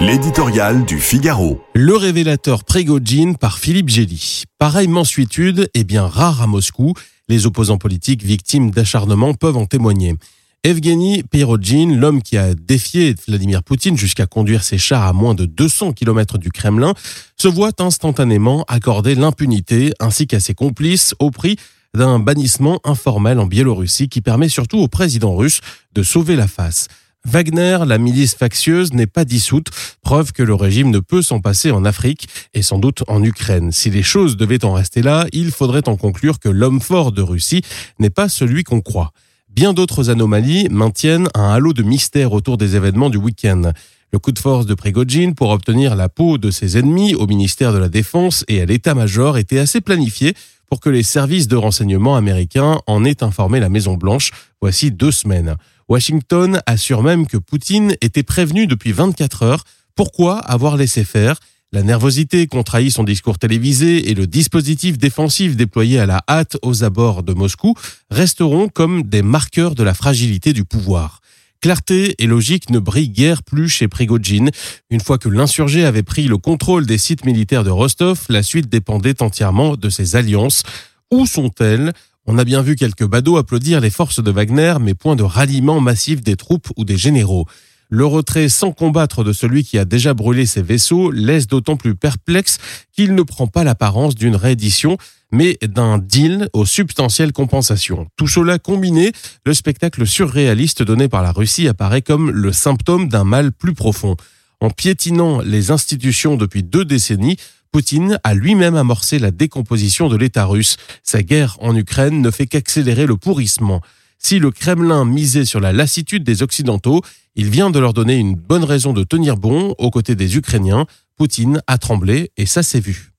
L'éditorial du Figaro. Le révélateur Prégojine par Philippe Gély. Pareille mensuétude est bien rare à Moscou. Les opposants politiques victimes d'acharnement peuvent en témoigner. Evgeny Prigogine, l'homme qui a défié Vladimir Poutine jusqu'à conduire ses chars à moins de 200 km du Kremlin, se voit instantanément accorder l'impunité ainsi qu'à ses complices au prix d'un bannissement informel en Biélorussie qui permet surtout au président russe de sauver la face. Wagner, la milice factieuse, n'est pas dissoute, preuve que le régime ne peut s'en passer en Afrique et sans doute en Ukraine. Si les choses devaient en rester là, il faudrait en conclure que l'homme fort de Russie n'est pas celui qu'on croit. Bien d'autres anomalies maintiennent un halo de mystère autour des événements du week-end. Le coup de force de Prigogine pour obtenir la peau de ses ennemis au ministère de la Défense et à l'état-major était assez planifié pour que les services de renseignement américains en aient informé la Maison-Blanche voici deux semaines. Washington assure même que Poutine était prévenu depuis 24 heures. Pourquoi avoir laissé faire? La nervosité contrahit son discours télévisé et le dispositif défensif déployé à la hâte aux abords de Moscou resteront comme des marqueurs de la fragilité du pouvoir. Clarté et logique ne brillent guère plus chez Prigogine. Une fois que l'insurgé avait pris le contrôle des sites militaires de Rostov, la suite dépendait entièrement de ses alliances. Où sont-elles? On a bien vu quelques badauds applaudir les forces de Wagner, mais point de ralliement massif des troupes ou des généraux. Le retrait sans combattre de celui qui a déjà brûlé ses vaisseaux laisse d'autant plus perplexe qu'il ne prend pas l'apparence d'une réédition, mais d'un deal aux substantielles compensations. Tout cela combiné, le spectacle surréaliste donné par la Russie apparaît comme le symptôme d'un mal plus profond. En piétinant les institutions depuis deux décennies, Poutine a lui-même amorcé la décomposition de l'État russe. Sa guerre en Ukraine ne fait qu'accélérer le pourrissement. Si le Kremlin misait sur la lassitude des Occidentaux, il vient de leur donner une bonne raison de tenir bon aux côtés des Ukrainiens. Poutine a tremblé et ça s'est vu.